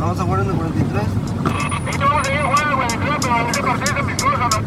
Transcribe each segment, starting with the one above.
Vamos a jugar en el 43. Ah,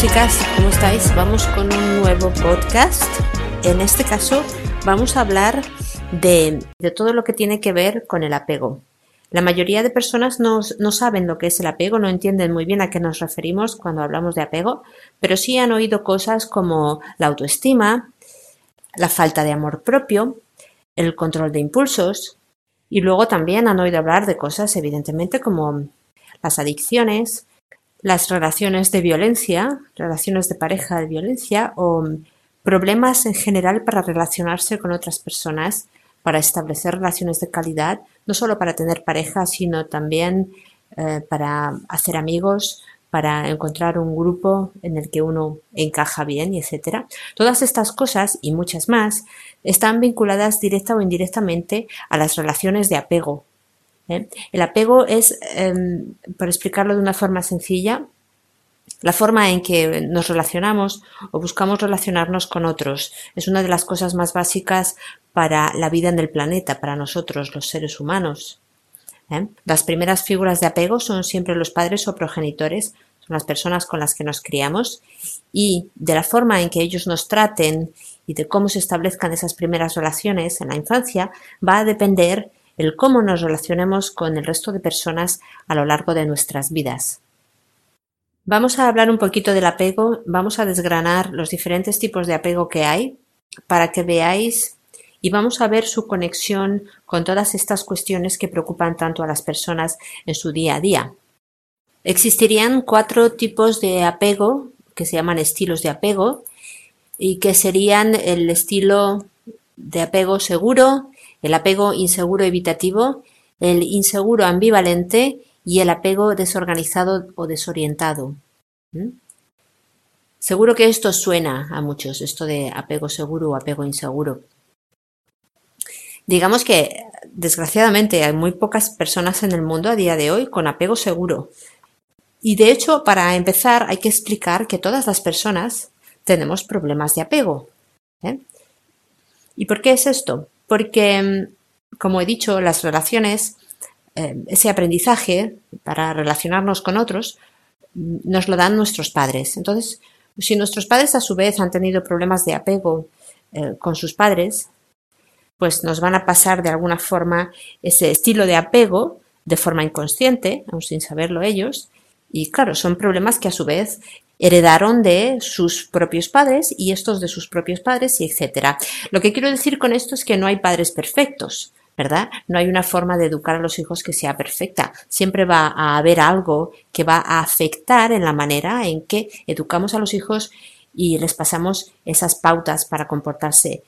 chicas, ¿cómo estáis? Vamos con un nuevo podcast. En este caso vamos a hablar de, de todo lo que tiene que ver con el apego. La mayoría de personas no, no saben lo que es el apego, no entienden muy bien a qué nos referimos cuando hablamos de apego, pero sí han oído cosas como la autoestima, la falta de amor propio, el control de impulsos y luego también han oído hablar de cosas evidentemente como las adicciones, las relaciones de violencia, relaciones de pareja de violencia o problemas en general para relacionarse con otras personas, para establecer relaciones de calidad, no solo para tener pareja, sino también eh, para hacer amigos, para encontrar un grupo en el que uno encaja bien, etcétera. Todas estas cosas y muchas más están vinculadas directa o indirectamente a las relaciones de apego, ¿eh? El apego es, eh, por explicarlo de una forma sencilla, la forma en que nos relacionamos o buscamos relacionarnos con otros. Es una de las cosas más básicas para la vida en el planeta, para nosotros, los seres humanos. ¿eh? Las primeras figuras de apego son siempre los padres o progenitores, son las personas con las que nos criamos y de la forma en que ellos nos traten y de cómo se establezcan esas primeras relaciones en la infancia va a depender el cómo nos relacionemos con el resto de personas a lo largo de nuestras vidas. Vamos a hablar un poquito del apego, vamos a desgranar los diferentes tipos de apego que hay para que veáis y vamos a ver su conexión con todas estas cuestiones que preocupan tanto a las personas en su día a día. Existirían cuatro tipos de apego que se llaman estilos de apego y que serían el estilo de apego seguro, el apego inseguro evitativo, el inseguro ambivalente y el apego desorganizado o desorientado. Seguro que esto suena a muchos, esto de apego seguro o apego inseguro. Digamos que, desgraciadamente, hay muy pocas personas en el mundo a día de hoy con apego seguro. Y de hecho, para empezar, hay que explicar que todas las personas tenemos problemas de apego. ¿eh? ¿Y por qué es esto? Porque, como he dicho, las relaciones, eh, ese aprendizaje para relacionarnos con otros, nos lo dan nuestros padres. Entonces, si nuestros padres a su vez han tenido problemas de apego eh, con sus padres, pues nos van a pasar de alguna forma ese estilo de apego de forma inconsciente, aun sin saberlo ellos. Y claro, son problemas que a su vez heredaron de sus propios padres y estos de sus propios padres y etcétera. Lo que quiero decir con esto es que no hay padres perfectos. ¿verdad? No hay una forma de educar a los hijos que sea perfecta. Siempre va a haber algo que va a afectar en la manera en que educamos a los hijos y les pasamos esas pautas para comportarse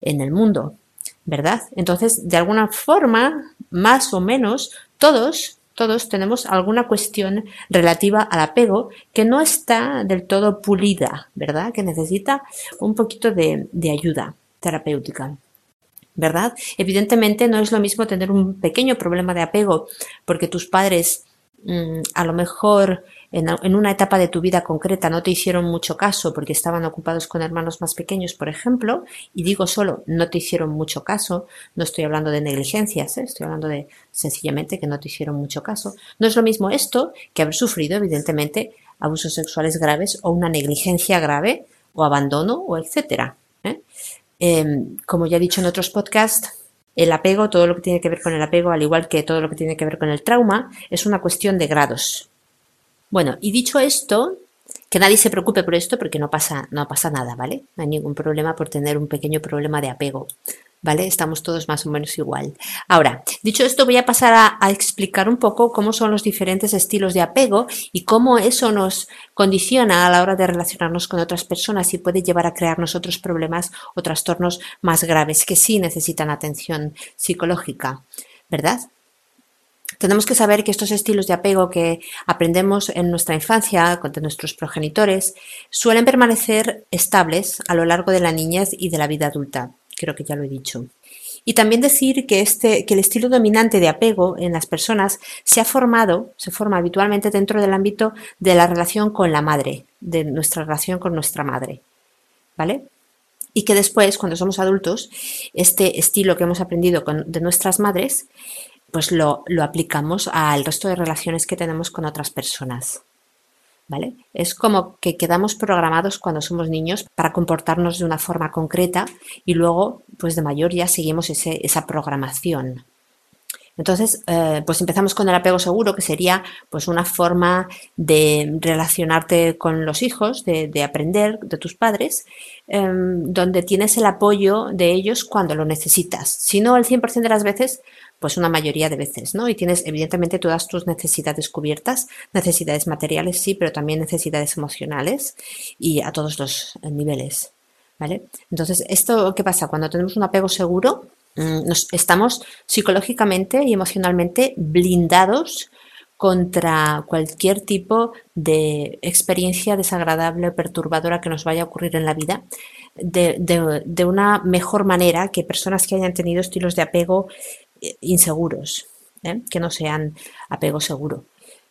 en el mundo, ¿verdad? Entonces, de alguna forma, más o menos, todos todos tenemos alguna cuestión relativa al apego que no está del todo pulida, ¿verdad? Que necesita un poquito de, de ayuda terapéutica. ¿Verdad? Evidentemente no es lo mismo tener un pequeño problema de apego porque tus padres a lo mejor en, una etapa de tu vida concreta no te hicieron mucho caso porque estaban ocupados con hermanos más pequeños, por ejemplo, y digo solo no te hicieron mucho caso, no estoy hablando de negligencias, ¿eh? estoy hablando de sencillamente que no te hicieron mucho caso. No es lo mismo esto que haber sufrido, evidentemente, abusos sexuales graves o una negligencia grave o abandono o etcétera. ¿eh? Em, como ya he dicho en otros podcasts, el apego, todo lo que tiene que ver con el apego, al igual que todo lo que tiene que ver con el trauma, es una cuestión de grados. Bueno, y dicho esto, que nadie se preocupe por esto porque no pasa, no pasa nada, ¿vale? No hay ningún problema por tener un pequeño problema de apego, ¿vale? Estamos todos más o menos igual. Ahora, dicho esto, voy a pasar a, explicar un poco cómo son los diferentes estilos de apego y cómo eso nos condiciona a la hora de relacionarnos con otras personas y puede llevar a crearnos otros problemas o trastornos más graves que sí necesitan atención psicológica, ¿verdad? Tenemos que saber que estos estilos de apego que aprendemos en nuestra infancia con nuestros progenitores suelen permanecer estables a lo largo de la niñez y de la vida adulta. Creo que ya lo he dicho. Y también decir que, este, que el estilo dominante de apego en las personas se ha formado, se forma habitualmente dentro del ámbito de la relación con la madre, de nuestra relación con nuestra madre. ¿Vale? Y que después, cuando somos adultos, este estilo que hemos aprendido de nuestras madres pues lo, aplicamos al resto de relaciones que tenemos con otras personas. ¿Vale? Es como que quedamos programados cuando somos niños para comportarnos de una forma concreta y luego, pues de mayor ya seguimos esa programación. Entonces, eh, pues empezamos con el apego seguro, que sería pues una forma de relacionarte con los hijos, de, aprender de tus padres, em, donde tienes el apoyo de ellos cuando lo necesitas. Si no, el 100% de las veces, pues una mayoría de veces, ¿no? Y tienes evidentemente todas tus necesidades cubiertas, necesidades materiales sí, pero también necesidades emocionales y a todos los niveles, ¿vale? Entonces, ¿esto qué pasa? Cuando tenemos un apego seguro, mm, nos, estamos psicológicamente y emocionalmente blindados contra cualquier tipo de experiencia desagradable o perturbadora que nos vaya a ocurrir en la vida de, una mejor manera que personas que hayan tenido estilos de apego inseguros, ¿eh? que no sean apego seguro.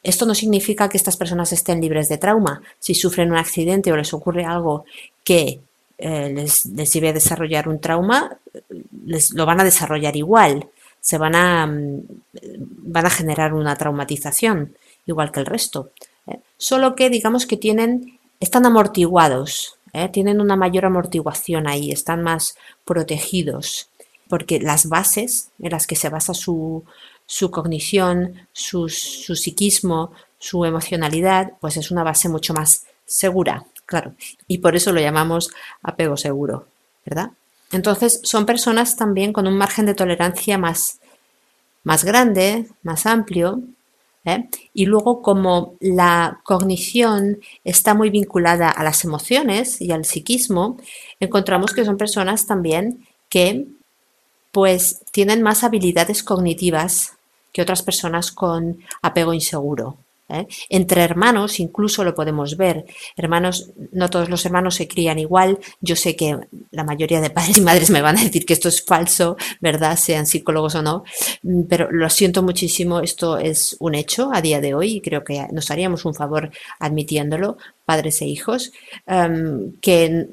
Esto no significa que estas personas estén libres de trauma. Si sufren un accidente o les ocurre algo que eh, les, lleve a desarrollar un trauma, les, lo van a desarrollar igual. Se van a, mm, van a generar una traumatización, igual que el resto. ¿eh? Solo que digamos que tienen, están amortiguados, tienen una mayor amortiguación ahí, están más protegidos porque las bases en las que se basa su, cognición, su, psiquismo, su emocionalidad, pues es una base mucho más segura, claro. Y por eso lo llamamos apego seguro, ¿verdad? Entonces son personas también con un margen de tolerancia más, más grande, más amplio, ¿eh? Y luego, como la cognición está muy vinculada a las emociones y al psiquismo, encontramos que son personas también que pues tienen más habilidades cognitivas que otras personas con apego inseguro. ¿Eh? Entre hermanos incluso lo podemos ver. Hermanos, no todos los hermanos se crían igual. Yo sé que la mayoría de padres y madres me van a decir que esto es falso, ¿verdad? Sean psicólogos o no. Mm, pero lo siento muchísimo, esto es un hecho a día de hoy y creo que nos haríamos un favor admitiéndolo, padres e hijos, em, que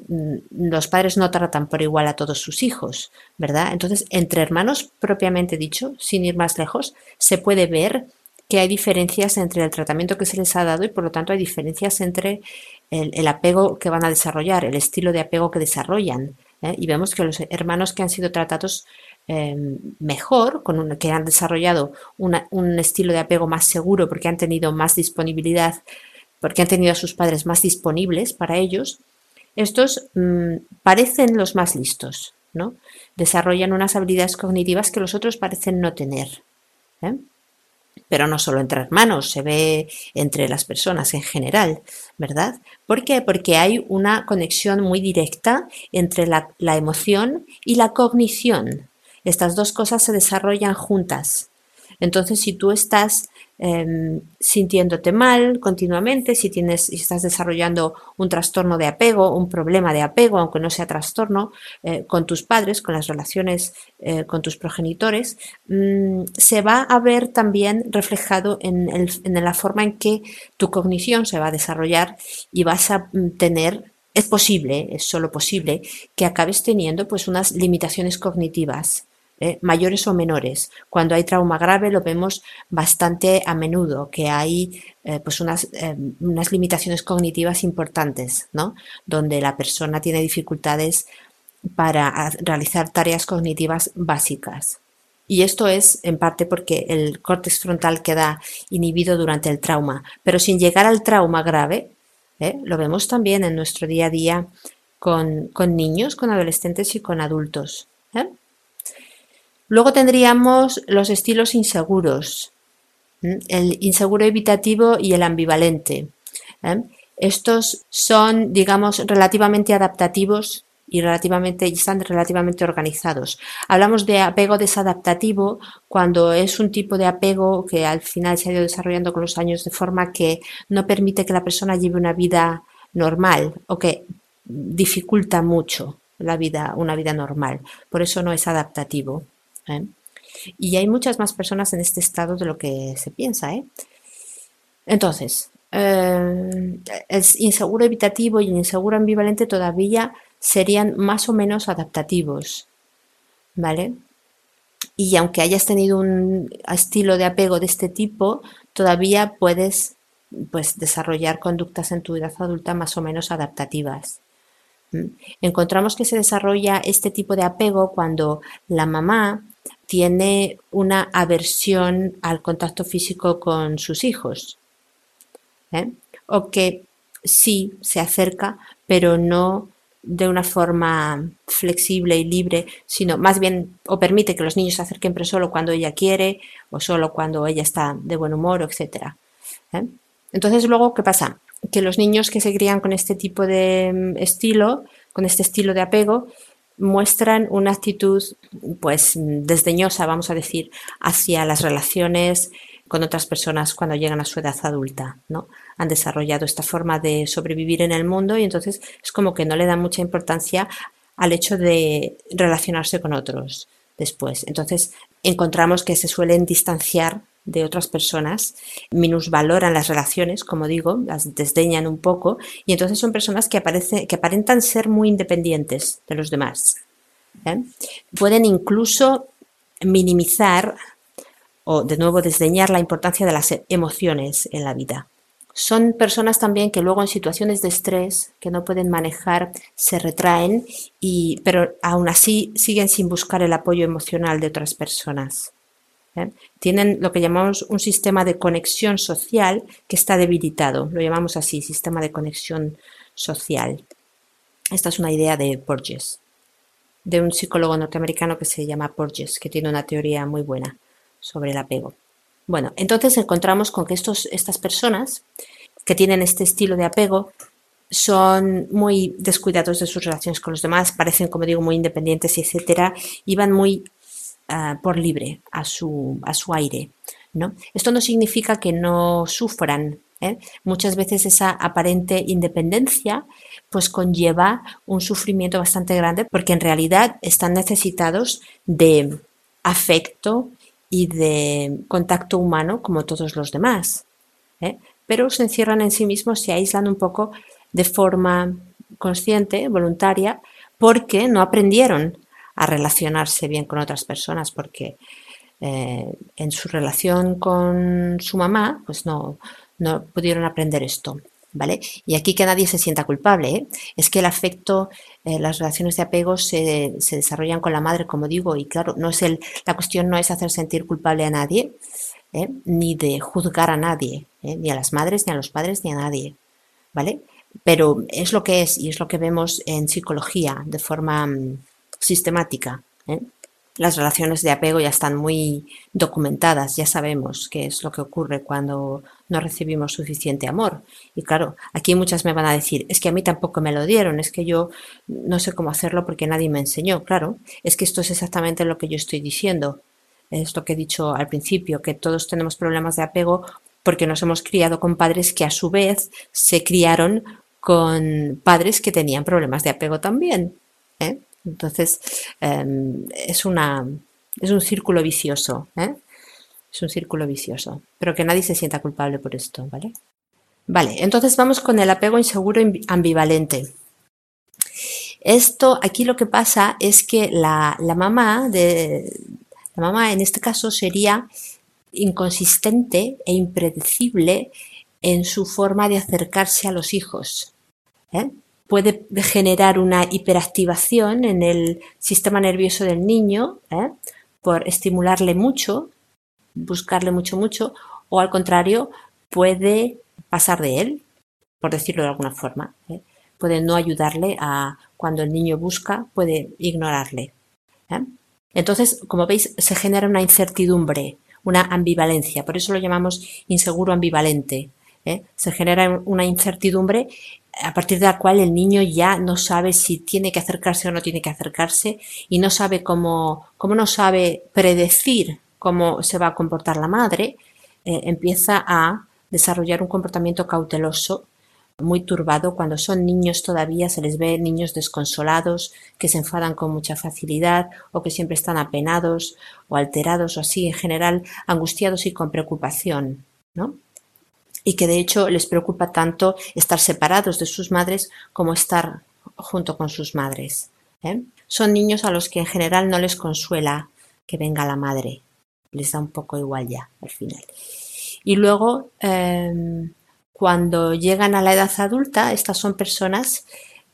los padres no tratan por igual a todos sus hijos, ¿verdad? Entonces, entre hermanos, propiamente dicho, sin ir más lejos, se puede ver que hay diferencias entre el tratamiento que se les ha dado y por lo tanto hay diferencias entre el, apego que van a desarrollar, el estilo de apego que desarrollan. ¿eh? Y vemos que los hermanos que han sido tratados em, mejor, con que han desarrollado un estilo de apego más seguro porque han tenido más disponibilidad, porque han tenido a sus padres más disponibles para ellos, estos mm, parecen los más listos, ¿no? Desarrollan unas habilidades cognitivas que los otros parecen no tener. ¿eh? Pero no solo entre hermanos, se ve entre las personas en general, ¿verdad? ¿Por qué? Porque hay una conexión muy directa entre la, emoción y la cognición. Estas dos cosas se desarrollan juntas. Entonces, si tú estás em, sintiéndote mal continuamente, si, tienes, si estás desarrollando un trastorno de apego, un problema de apego, aunque no sea trastorno, eh, con tus padres, con las relaciones eh, con tus progenitores, mm, se va a ver también reflejado en, en la forma en que tu cognición se va a desarrollar y vas a mm, tener es posible, es solo posible, que acabes teniendo pues unas limitaciones cognitivas. ¿Eh? mayores o menores. Cuando hay trauma grave lo vemos bastante a menudo, que hay eh, pues unas, eh, unas, limitaciones cognitivas importantes, ¿no? donde la persona tiene dificultades para realizar tareas cognitivas básicas. Y esto es en parte porque el córtex frontal queda inhibido durante el trauma, pero sin llegar al trauma grave. Lo vemos también en nuestro día a día con, niños, con adolescentes y con adultos. Luego tendríamos los estilos inseguros, el inseguro evitativo y el ambivalente. Estos son, digamos, relativamente adaptativos y relativamente están relativamente organizados. Hablamos de apego desadaptativo cuando es un tipo de apego que al final se ha ido desarrollando con los años de forma que no permite que la persona lleve una vida normal o que dificulta mucho la vida, una vida normal. Por eso no es adaptativo. ¿Eh? Y hay muchas más personas en este estado de lo que se piensa. ¿eh? Entonces, eh, el inseguro evitativo y el inseguro ambivalente todavía serían más o menos adaptativos, ¿vale? Y aunque hayas tenido un estilo de apego de este tipo, todavía puedes pues, desarrollar conductas en tu edad adulta más o menos adaptativas. Encontramos que se desarrolla este tipo de apego cuando la mamá tiene una aversión al contacto físico con sus hijos. ¿eh? O que sí se acerca, pero no de una forma flexible y libre, sino más bien o permite que los niños se acerquen pero solo cuando ella quiere o solo cuando ella está de buen humor, etc. ¿eh? Entonces luego, ¿qué pasa? Que los niños que se crían con este tipo de mm, estilo, con este estilo de apego, muestran una actitud pues desdeñosa, vamos a decir, hacia las relaciones con otras personas cuando llegan a su edad adulta, ¿no? Han desarrollado esta forma de sobrevivir en el mundo y entonces es como que no le dan mucha importancia al hecho de relacionarse con otros después. Entonces encontramos que se suelen distanciar de otras personas, minusvaloran las relaciones, como digo, las desdeñan un poco, y entonces son personas que, que aparentan ser muy independientes de los demás. ¿eh? Pueden incluso minimizar o de nuevo desdeñar la importancia de las emociones en la vida. Son personas también que luego en situaciones de estrés que no pueden manejar se retraen y pero aún así siguen sin buscar el apoyo emocional de otras personas. ¿Eh? Tienen lo que llamamos un sistema de conexión social que está debilitado. Lo llamamos así, sistema de conexión social. Esta es una idea de Porges, de un psicólogo norteamericano que se llama Porges, que tiene una teoría muy buena sobre el apego. Bueno, entonces encontramos con que estos, estas personas que tienen este estilo de apego son muy descuidados de sus relaciones con los demás, parecen, como digo, muy independientes, etcétera, y van muy ah, por libre a su, a su aire. ¿no? Esto no significa que no sufran. ¿eh? Muchas veces esa aparente independencia pues conlleva un sufrimiento bastante grande porque en realidad están necesitados de afecto, y de contacto humano como todos los demás. ¿eh? Pero se encierran en sí mismos, se aíslan un poco de forma consciente, voluntaria, porque no aprendieron a relacionarse bien con otras personas, porque eh, en su relación con su mamá, pues no, no pudieron aprender esto. ¿Vale? Y aquí que nadie se sienta culpable, ¿eh? es que el afecto, eh, las relaciones de apego se, desarrollan con la madre, como digo, y claro, no es el, la cuestión no es hacer sentir culpable a nadie, ni de juzgar a nadie, ni a las madres, ni a los padres, ni a nadie, ¿vale? Pero es lo que es y es lo que vemos en psicología de forma sistemática. Las relaciones de apego ya están muy documentadas, ya sabemos qué es lo que ocurre cuando no recibimos suficiente amor. Y claro, aquí muchas me van a decir, es que a mí tampoco me lo dieron, es que yo no sé cómo hacerlo porque nadie me enseñó. Claro, es que esto es exactamente lo que yo estoy diciendo. Es lo que he dicho al principio, que todos tenemos problemas de apego porque nos hemos criado con padres que a su vez se criaron con padres que tenían problemas de apego también. ¿eh? Entonces, em, es, una, es un círculo vicioso. ¿eh? Es un círculo vicioso. Pero que nadie se sienta culpable por esto, ¿vale? Vale, entonces vamos con el apego inseguro ambivalente. Esto, aquí lo que pasa es que la, la mamá de, la mamá en este caso sería inconsistente e impredecible en su forma de acercarse a los hijos. ¿eh? Puede generar una hiperactivación en el sistema nervioso del niño ¿eh? por estimularle mucho, buscarle mucho, mucho, o al contrario, puede pasar de él, por decirlo de alguna forma. ¿eh? Puede no ayudarle a cuando el niño busca, puede ignorarle. Entonces, como veis, se genera una incertidumbre, una ambivalencia, por eso lo llamamos inseguro ambivalente. ¿Eh? Se genera una incertidumbre a partir de la cual el niño ya no sabe si tiene que acercarse o no tiene que acercarse y no sabe cómo, cómo no sabe predecir cómo se va a comportar la madre, eh, empieza a desarrollar un comportamiento cauteloso muy turbado cuando son niños todavía se les ve niños desconsolados que se enfadan con mucha facilidad o que siempre están apenados o alterados o así en general angustiados y con preocupación ¿no? Y que de hecho les preocupa tanto estar separados de sus madres como estar junto con sus madres ¿eh? son niños a los que en general no les consuela que venga la madre les da un poco igual ya al final y luego em, cuando llegan a la edad adulta, estas son personas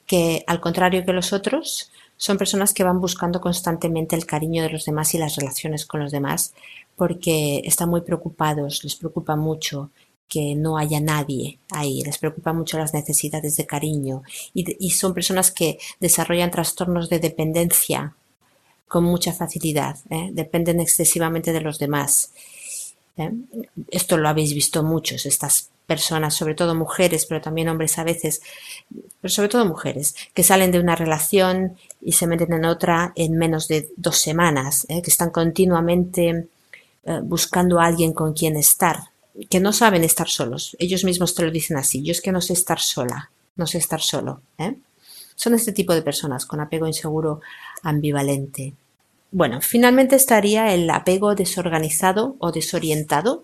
que, al contrario que los otros, son personas que van buscando constantemente el cariño de los demás y las relaciones con los demás porque están muy preocupados, les preocupa mucho que no haya nadie ahí, les preocupa mucho las necesidades de cariño y, son personas que desarrollan trastornos de dependencia con mucha facilidad, ¿eh? dependen excesivamente de los demás. ¿eh? Esto lo habéis visto muchos, estas personas, sobre todo mujeres, pero también hombres a veces, pero sobre todo mujeres, que salen de una relación y se meten en otra en menos de dos semanas, ¿eh? que están continuamente buscando a alguien con quien estar, que no saben estar solos. Ellos mismos te lo dicen así, yo es que no sé estar sola, no sé estar solo. ¿eh? Son este tipo de personas con apego inseguro ambivalente. Bueno, finalmente estaría el apego desorganizado o desorientado,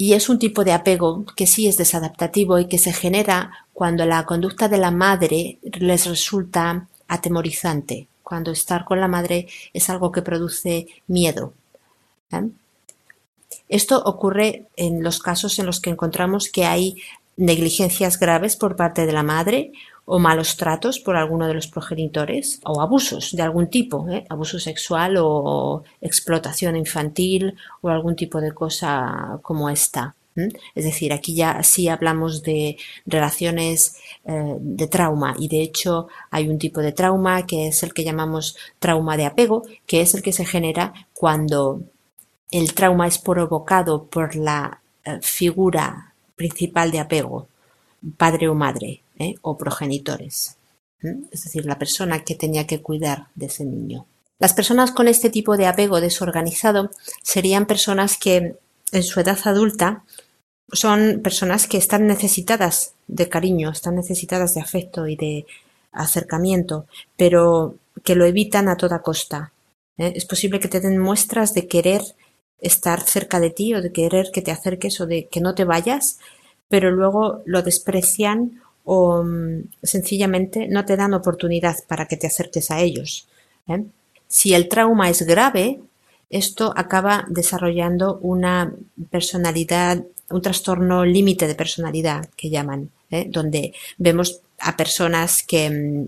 y es un tipo de apego que sí es desadaptativo y que se genera cuando la conducta de la madre les resulta atemorizante, cuando estar con la madre es algo que produce miedo. ¿eh? Esto ocurre en los casos en los que encontramos que hay negligencias graves por parte de la madre o malos tratos por alguno de los progenitores o abusos de algún tipo, ¿eh? abuso sexual o explotación infantil o algún tipo de cosa como esta. Es decir, aquí ya sí hablamos de relaciones eh, de trauma y de hecho hay un tipo de trauma que es el que llamamos trauma de apego, que es el que se genera cuando el trauma es provocado por la eh, figura principal de apego, padre o madre, ¿eh? o progenitores. Es decir, la persona que tenía que cuidar de ese niño. Las personas con este tipo de apego desorganizado serían personas que en su edad adulta son personas que están necesitadas de cariño, están necesitadas de afecto y de acercamiento, pero que lo evitan a toda costa. ¿eh? Es posible que te den muestras de querer estar cerca de ti o de querer que te acerques o de que no te vayas, pero luego lo desprecian o mm, sencillamente no te dan oportunidad para que te acerques a ellos. ¿eh? Si el trauma es grave, esto acaba desarrollando una personalidad, un trastorno límite de personalidad que llaman, ¿eh? donde vemos a personas que mm,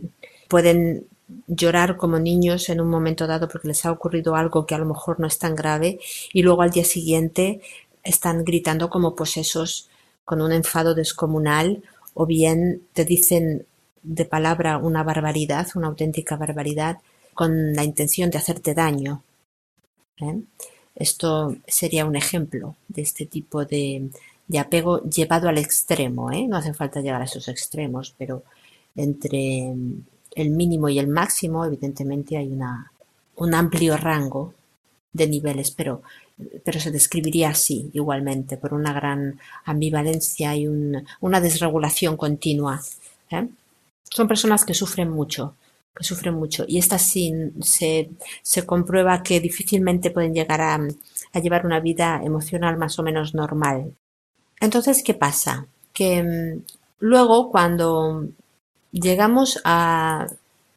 pueden llorar como niños en un momento dado porque les ha ocurrido algo que a lo mejor no es tan grave y luego al día siguiente están gritando como posesos con un enfado descomunal o bien te dicen de palabra una barbaridad, una auténtica barbaridad, con la intención de hacerte daño. ¿eh? Esto sería un ejemplo de este tipo de, apego llevado al extremo. ¿eh? No hace falta llegar a esos extremos, pero entre el mínimo y el máximo, evidentemente, hay una, un amplio rango de niveles, pero, pero se describiría así igualmente, por una gran ambivalencia y una desregulación continua. ¿eh? Son personas que sufren mucho, que sufren mucho, y estas sí se, se comprueba que difícilmente pueden llegar a, a llevar una vida emocional más o menos normal. Entonces, ¿qué pasa? Que mm, luego cuando llegamos a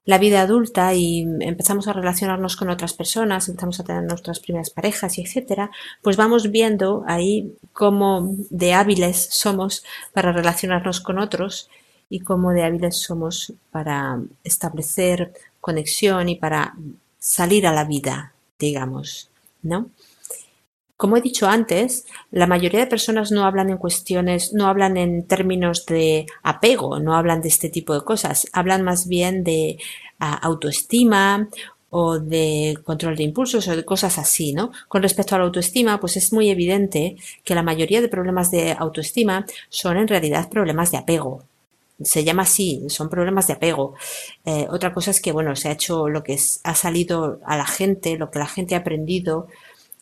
la vida adulta y empezamos a relacionarnos con otras personas, empezamos a tener nuestras primeras parejas y etcétera, pues vamos viendo ahí cómo de hábiles somos para relacionarnos con otros y cómo de hábiles somos para establecer conexión y para salir a la vida, digamos, ¿no? Como he dicho antes, la mayoría de personas no hablan en cuestiones, no hablan en términos de apego, no hablan de este tipo de cosas, hablan más bien de ah, autoestima o de control de impulsos o de cosas así, ¿no? Con respecto a la autoestima, pues es muy evidente que la mayoría de problemas de autoestima son en realidad problemas de apego. Se llama así, son problemas de apego. Eh, otra cosa es que, bueno, se ha hecho lo que ha salido a la gente, lo que la gente ha aprendido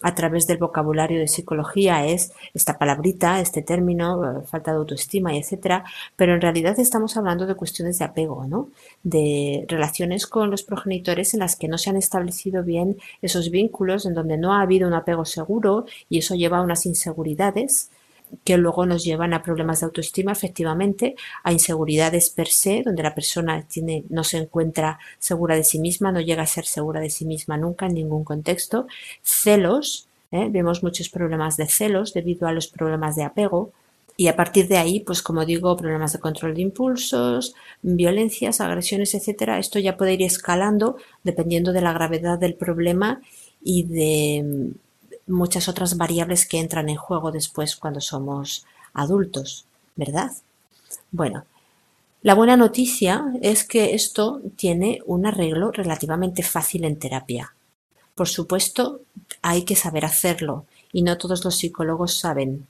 a través del vocabulario de psicología es esta palabrita, este término, eh, falta de autoestima etcétera, pero en realidad estamos hablando de cuestiones de apego, ¿no? De relaciones con los progenitores en las que no se han establecido bien esos vínculos, en donde no ha habido un apego seguro y eso lleva a unas inseguridades que luego nos llevan a problemas de autoestima, efectivamente, a inseguridades per se, donde la persona tiene, no se encuentra segura de sí misma, no llega a ser segura de sí misma nunca en ningún contexto, celos, ¿eh? vemos muchos problemas de celos debido a los problemas de apego, y a partir de ahí, pues como digo, problemas de control de impulsos, violencias, agresiones, etcétera. Esto ya puede ir escalando dependiendo de la gravedad del problema y de muchas otras variables que entran en juego después cuando somos adultos, ¿verdad? Bueno, la buena noticia es que esto tiene un arreglo relativamente fácil en terapia. Por supuesto, hay que saber hacerlo y no todos los psicólogos saben.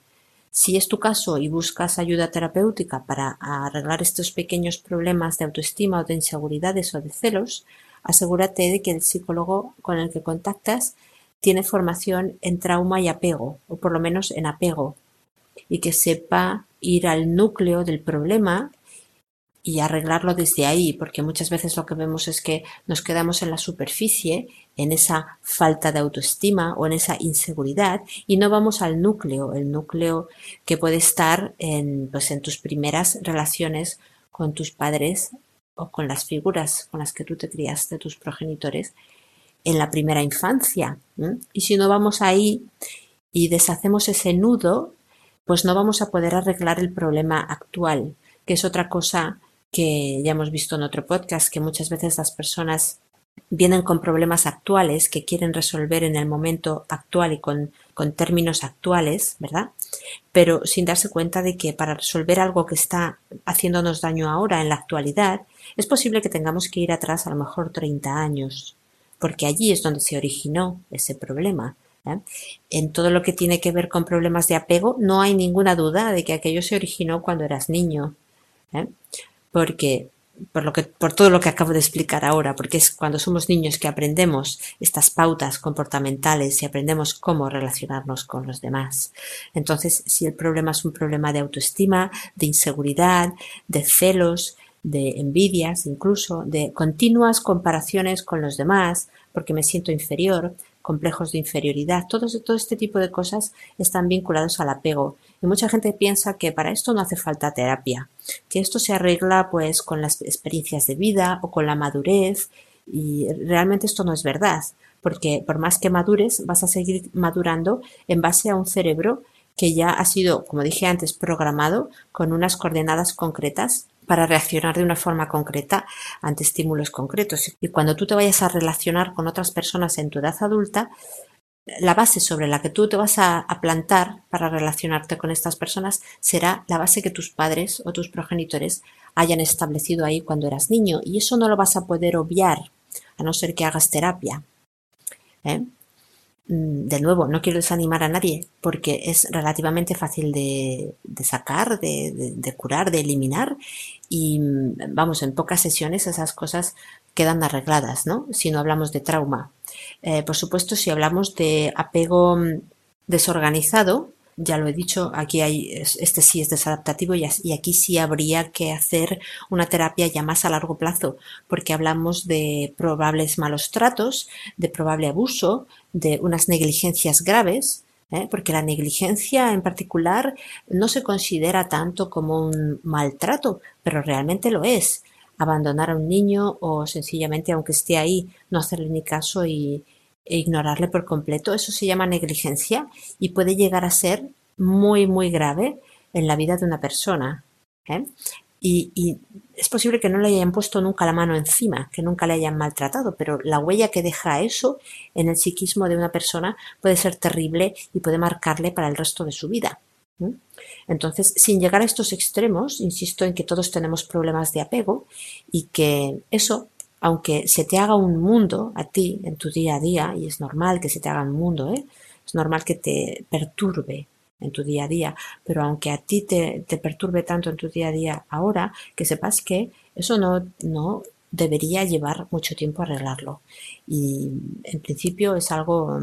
Si es tu caso y buscas ayuda terapéutica para arreglar estos pequeños problemas de autoestima o de inseguridades o de celos, asegúrate de que el psicólogo con el que contactas tiene formación en trauma y apego, o por lo menos en apego, y que sepa ir al núcleo del problema y arreglarlo desde ahí, porque muchas veces lo que vemos es que nos quedamos en la superficie, en esa falta de autoestima o en esa inseguridad y no vamos al núcleo, el núcleo que puede estar en, pues, en tus primeras relaciones con tus padres o con las figuras con las que tú te criaste, tus progenitores, en la primera infancia. Y si no vamos ahí y deshacemos ese nudo, pues no vamos a poder arreglar el problema actual, que es otra cosa que ya hemos visto en otro podcast, que muchas veces las personas vienen con problemas actuales que quieren resolver en el momento actual y con, con, términos actuales, ¿verdad? Pero sin darse cuenta de que para resolver algo que está haciéndonos daño ahora en la actualidad, es posible que tengamos que ir atrás a lo mejor 30 años, porque allí es donde se originó ese problema. En todo lo que tiene que ver con problemas de apego, no hay ninguna duda de que aquello se originó cuando eras niño. Porque por, lo que, por todo lo que acabo de explicar ahora, porque es cuando somos niños que aprendemos estas pautas comportamentales y aprendemos cómo relacionarnos con los demás. Entonces, si el problema es un problema de autoestima, de inseguridad, de celos, de envidias, incluso de continuas comparaciones con los demás, porque me siento inferior, complejos de inferioridad, todo, todo este tipo de cosas están vinculados al apego. Y mucha gente piensa que para esto no hace falta terapia, que esto se arregla pues con las experiencias de vida o con la madurez, y realmente esto no es verdad, porque por más que madures, vas a seguir madurando en base a un cerebro que ya ha sido, como dije antes, programado con unas coordenadas concretas para reaccionar de una forma concreta ante estímulos concretos. Y cuando tú te vayas a relacionar con otras personas en tu edad adulta, la base sobre la que tú te vas a, plantar para relacionarte con estas personas será la base que tus padres o tus progenitores hayan establecido ahí cuando eras niño. Y eso no lo vas a poder obviar, a no ser que hagas terapia. ¿eh? Mm, de nuevo, no quiero desanimar a nadie porque es relativamente fácil de, sacar, de, curar, de eliminar y mm, vamos, en pocas sesiones esas cosas quedan arregladas, ¿no? Si no hablamos de trauma. Eh, por supuesto, si hablamos de apego mm, desorganizado, ya lo he dicho, aquí hay, este sí es desadaptativo y, aquí sí habría que hacer una terapia ya más a largo plazo, porque hablamos de probables malos tratos, de probable abuso, de unas negligencias graves, ¿eh? porque la negligencia en particular no se considera tanto como un maltrato, pero realmente lo es. Abandonar a un niño o sencillamente, aunque esté ahí, no hacerle ni caso y, ignorarle por completo, eso se llama negligencia y puede llegar a ser muy, muy grave en la vida de una persona. ¿eh? Y, es posible que no le hayan puesto nunca la mano encima, que nunca le hayan maltratado, pero la huella que deja eso en el psiquismo de una persona puede ser terrible y puede marcarle para el resto de su vida. Entonces, sin llegar a estos extremos, insisto en que todos tenemos problemas de apego y que eso aunque se te haga un mundo a ti en tu día a día, y es normal que se te haga un mundo, ¿eh? es normal que te perturbe en tu día a día, pero aunque a ti te, perturbe tanto en tu día a día ahora, que sepas que eso no, no debería llevar mucho tiempo arreglarlo. Y en principio es algo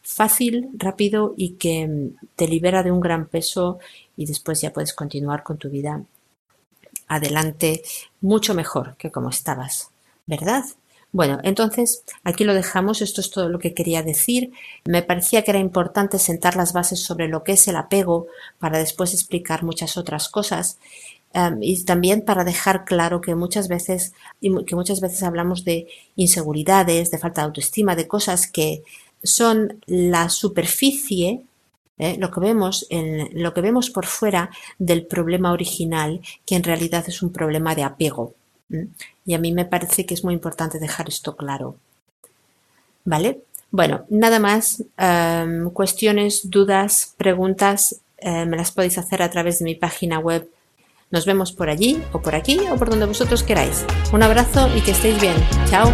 fácil, rápido y que te libera de un gran peso y después ya puedes continuar con tu vida adelante mucho mejor que como estabas. ¿Verdad? Bueno, entonces aquí lo dejamos, esto es todo lo que quería decir. Me parecía que era importante sentar las bases sobre lo que es el apego para después explicar muchas otras cosas. Em, y también para dejar claro que muchas veces que muchas veces hablamos de inseguridades, de falta de autoestima, de cosas que son la superficie, ¿eh? lo que vemos en, lo que vemos por fuera del problema original, que en realidad es un problema de apego. Y a mí me parece que es muy importante dejar esto claro. ¿Vale? Bueno, nada más. Em, cuestiones, dudas, preguntas, eh, me las podéis hacer a través de mi página web. Nos vemos por allí o por aquí o por donde vosotros queráis. Un abrazo y que estéis bien. Chao.